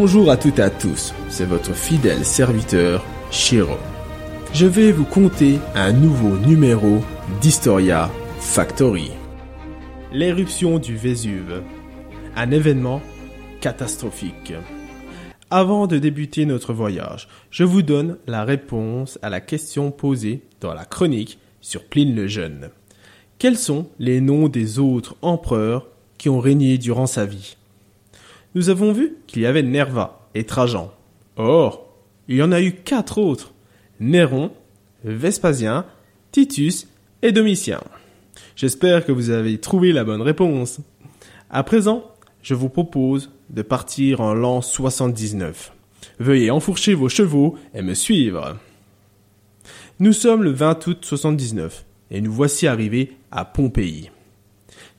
Bonjour à toutes et à tous, c'est votre fidèle serviteur, Shiro. Je vais vous conter un nouveau numéro d'Historia Factory. L'éruption du Vésuve. Un événement catastrophique. Avant de débuter notre voyage, je vous donne la réponse à la question posée dans la chronique sur Pline le Jeune. Quels sont les noms des autres empereurs qui ont régné durant sa vie? Nous avons vu qu'il y avait Nerva et Trajan. Or, il y en a eu quatre autres. Néron, Vespasien, Titus et Domitien. J'espère que vous avez trouvé la bonne réponse. À présent, je vous propose de partir en l'an 79. Veuillez enfourcher vos chevaux et me suivre. Nous sommes le 20 août 79 et nous voici arrivés à Pompéi.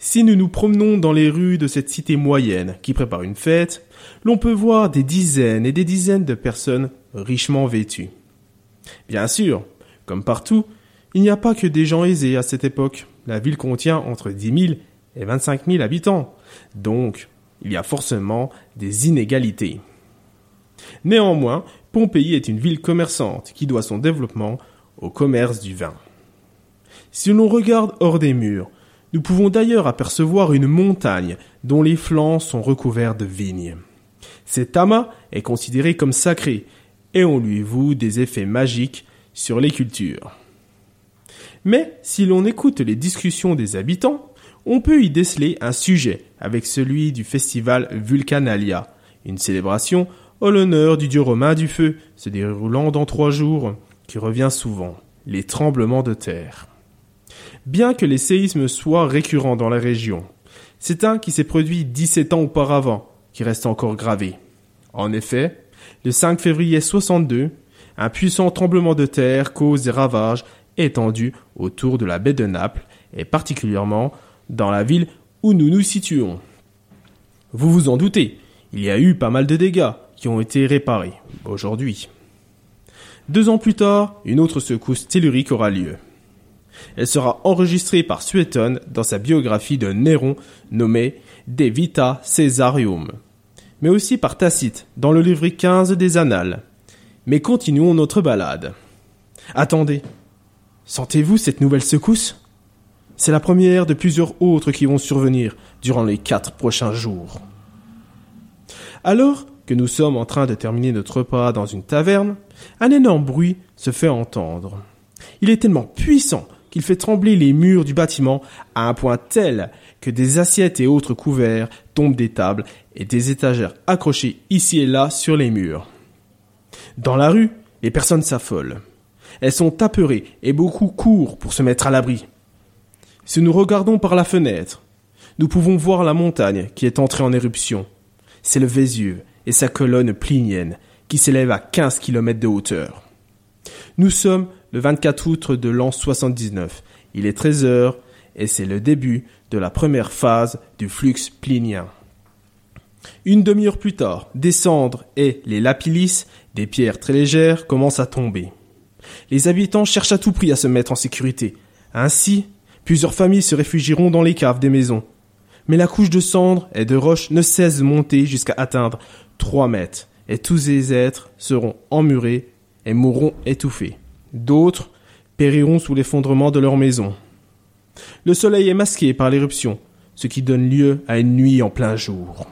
Si nous nous promenons dans les rues de cette cité moyenne qui prépare une fête, l'on peut voir des dizaines et des dizaines de personnes richement vêtues. Bien sûr, comme partout, il n'y a pas que des gens aisés à cette époque. La ville contient entre 10 000 et 25 000 habitants. Donc, il y a forcément des inégalités. Néanmoins, Pompéi est une ville commerçante qui doit son développement au commerce du vin. Si l'on regarde hors des murs, nous pouvons d'ailleurs apercevoir une montagne dont les flancs sont recouverts de vignes. Cet amas est considéré comme sacré et on lui voue des effets magiques sur les cultures. Mais si l'on écoute les discussions des habitants, on peut y déceler un sujet avec celui du festival Vulcanalia, une célébration en l'honneur du dieu romain du feu, se déroulant dans trois jours, qui revient souvent, les tremblements de terre. Bien que les séismes soient récurrents dans la région, c'est un qui s'est produit 17 ans auparavant qui reste encore gravé. En effet, le 5 février 62, un puissant tremblement de terre cause des ravages étendus autour de la baie de Naples et particulièrement dans la ville où nous nous situons. Vous vous en doutez, il y a eu pas mal de dégâts qui ont été réparés aujourd'hui. Deux ans plus tard, une autre secousse tellurique aura lieu. Elle sera enregistrée par Suétone dans sa biographie de Néron nommée De Vita Caesarium, mais aussi par Tacite dans le livre 15 des Annales. Mais continuons notre balade. Attendez, sentez-vous cette nouvelle secousse? C'est la première de plusieurs autres qui vont survenir durant les quatre prochains jours. Alors que nous sommes en train de terminer notre repas dans une taverne, un énorme bruit se fait entendre. Il est tellement puissant qu'il fait trembler les murs du bâtiment à un point tel que des assiettes et autres couverts tombent des tables et des étagères accrochées ici et là sur les murs. Dans la rue, les personnes s'affolent. Elles sont apeurées et beaucoup courent pour se mettre à l'abri. Si nous regardons par la fenêtre, nous pouvons voir la montagne qui est entrée en éruption. C'est le Vésuve et sa colonne plinienne qui s'élève à 15 kilomètres de hauteur. Nous sommes le 24 août de l'an 79. Il est 13 heures et c'est le début de la première phase du flux plinien. Une demi-heure plus tard, des cendres et les lapilis, des pierres très légères, commencent à tomber. Les habitants cherchent à tout prix à se mettre en sécurité. Ainsi, plusieurs familles se réfugieront dans les caves des maisons. Mais la couche de cendres et de roches ne cesse de monter jusqu'à atteindre trois mètres, et tous les êtres seront emmurés et mourront étouffés. D'autres périront sous l'effondrement de leur maison. Le soleil est masqué par l'éruption, ce qui donne lieu à une nuit en plein jour.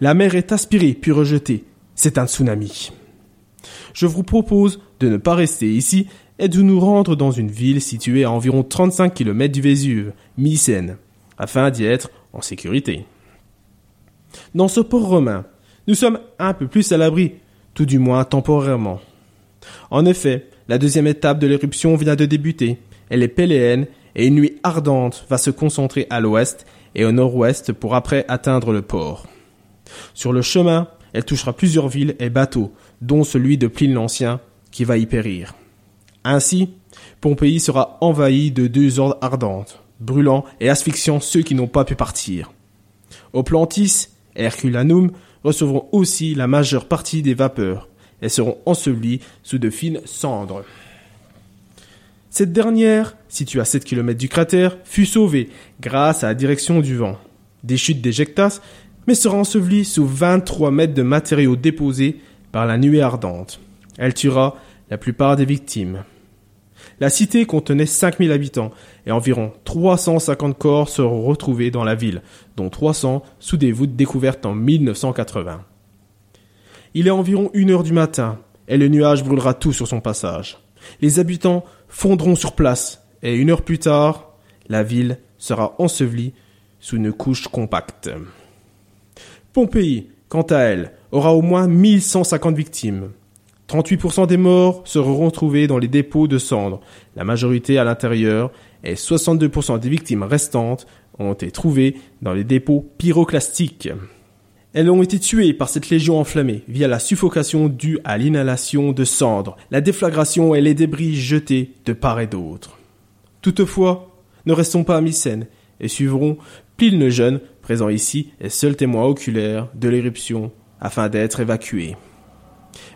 La mer est aspirée puis rejetée. C'est un tsunami. Je vous propose de ne pas rester ici et de nous rendre dans une ville située à environ 35 km du Vésuve, Mycène, afin d'y être en sécurité. Dans ce port romain, nous sommes un peu plus à l'abri, tout du moins temporairement. En effet, la deuxième étape de l'éruption vient de débuter. Elle est péléenne et une nuit ardente va se concentrer à l'ouest et au nord-ouest pour après atteindre le port. Sur le chemin, elle touchera plusieurs villes et bateaux, dont celui de Pline l'Ancien, qui va y périr. Ainsi, Pompéi sera envahi de deux ordres ardentes, brûlant et asphyxiant ceux qui n'ont pas pu partir. Oplantis et Herculanum recevront aussi la majeure partie des vapeurs, elles seront ensevelies sous de fines cendres. Cette dernière, située à 7 km du cratère, fut sauvée grâce à la direction du vent. Des chutes d'éjectas mais sera ensevelie sous 23 mètres de matériaux déposés par la nuée ardente. Elle tuera la plupart des victimes. La cité contenait 5000 habitants et environ 350 corps seront retrouvés dans la ville, dont 300 sous des voûtes découvertes en 1980. Il est environ une heure du matin et le nuage brûlera tout sur son passage. Les habitants fondront sur place et une heure plus tard, la ville sera ensevelie sous une couche compacte. Pompéi, quant à elle, aura au moins 1150 victimes. 38% des morts seront retrouvés dans les dépôts de cendres, la majorité à l'intérieur, et 62% des victimes restantes ont été trouvées dans les dépôts pyroclastiques. Elles ont été tuées par cette légion enflammée via la suffocation due à l'inhalation de cendres, la déflagration et les débris jetés de part et d'autre. Toutefois, ne restons pas à Mycène et suivrons Pline le Jeune, présent ici, et seul témoin oculaire de l'éruption, afin d'être évacué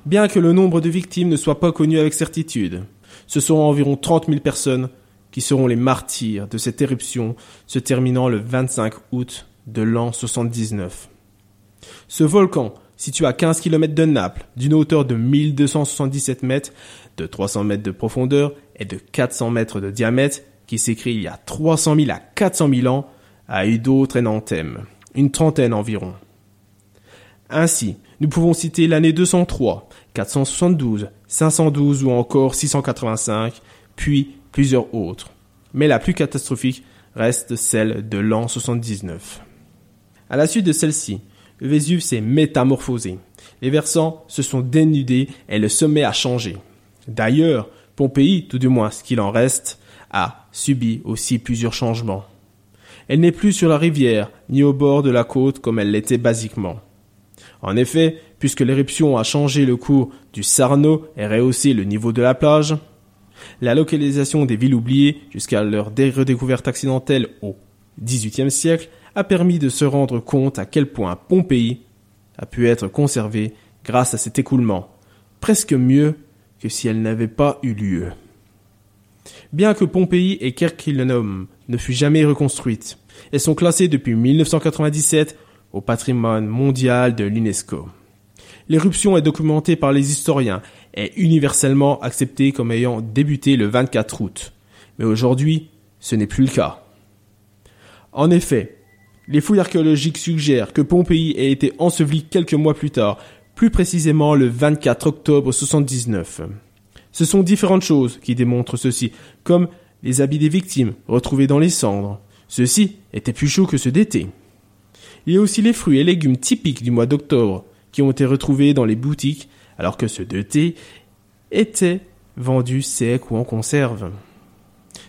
bien que le nombre de victimes ne soit pas connu avec certitude. Ce seront environ 30 000 personnes qui seront les martyrs de cette éruption se terminant le 25 août de l'an 79. Ce volcan, situé à 15 km de Naples, d'une hauteur de 1277 mètres, de 300 mètres de profondeur et de 400 mètres de diamètre, qui s'écrit il y a 300 000 à 400 000 ans, a eu d'autres énanthèmes, une trentaine environ. Ainsi, nous pouvons citer l'année 203, 472, 512 ou encore 685, puis plusieurs autres. Mais la plus catastrophique reste celle de l'an 79. À la suite de celle-ci, le Vésuve s'est métamorphosé. Les versants se sont dénudés et le sommet a changé. D'ailleurs, Pompéi, tout du moins ce qu'il en reste, a subi aussi plusieurs changements. Elle n'est plus sur la rivière, ni au bord de la côte comme elle l'était basiquement. En effet, puisque l'éruption a changé le cours du Sarno et rehaussé le niveau de la plage, la localisation des villes oubliées jusqu'à leur redécouverte accidentelle au XVIIIe siècle a permis de se rendre compte à quel point Pompéi a pu être conservée grâce à cet écoulement, presque mieux que si elle n'avait pas eu lieu. Bien que Pompéi et Kerkillenum ne fût jamais reconstruites, elles sont classées depuis 1997 au patrimoine mondial de l'UNESCO. L'éruption est documentée par les historiens et universellement acceptée comme ayant débuté le 24 août. Mais aujourd'hui, ce n'est plus le cas. En effet, les fouilles archéologiques suggèrent que Pompéi ait été enseveli quelques mois plus tard, plus précisément le 24 octobre 79. Ce sont différentes choses qui démontrent ceci, comme les habits des victimes retrouvés dans les cendres. Ceux-ci étaient plus chauds que ceux d'été. Il y a aussi les fruits et légumes typiques du mois d'octobre qui ont été retrouvés dans les boutiques alors que ceux de thé étaient vendus secs ou en conserve.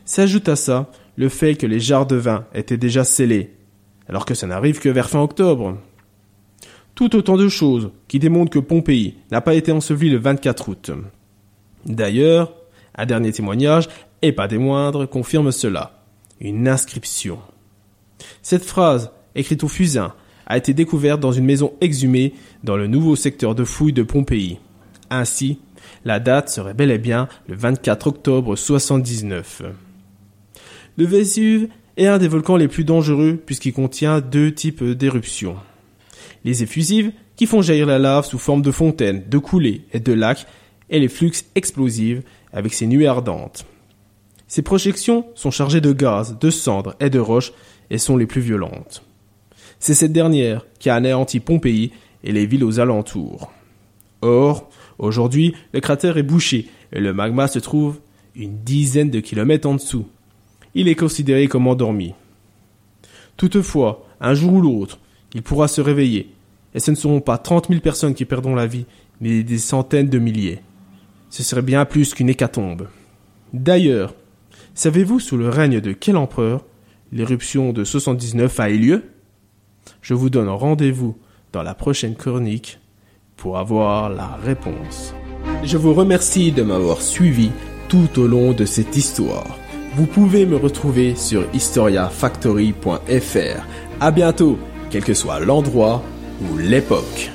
S'ajoute à ça le fait que les jarres de vin étaient déjà scellés, alors que ça n'arrive que vers fin octobre. Tout autant de choses qui démontrent que Pompéi n'a pas été enseveli le 24 août. D'ailleurs, un dernier témoignage, et pas des moindres, confirme cela. Une inscription. Cette phrase écrite au fusain, a été découverte dans une maison exhumée dans le nouveau secteur de fouilles de Pompéi. Ainsi, la date serait bel et bien le 24 octobre 79. Le Vésuve est un des volcans les plus dangereux puisqu'il contient deux types d'éruptions. Les effusives, qui font jaillir la lave sous forme de fontaines, de coulées et de lacs, et les flux explosifs avec ses nuées ardentes. Ces projections sont chargées de gaz, de cendres et de roches et sont les plus violentes. C'est cette dernière qui a anéanti Pompéi et les villes aux alentours. Or, aujourd'hui, le cratère est bouché et le magma se trouve une dizaine de kilomètres en dessous. Il est considéré comme endormi. Toutefois, un jour ou l'autre, il pourra se réveiller, et ce ne seront pas trente mille personnes qui perdront la vie, mais des centaines de milliers. Ce serait bien plus qu'une hécatombe. D'ailleurs, savez-vous sous le règne de quel empereur l'éruption de 79 a eu lieu? Je vous donne rendez-vous dans la prochaine chronique pour avoir la réponse. Je vous remercie de m'avoir suivi tout au long de cette histoire. Vous pouvez me retrouver sur historiafactory.fr. À bientôt, quel que soit l'endroit ou l'époque.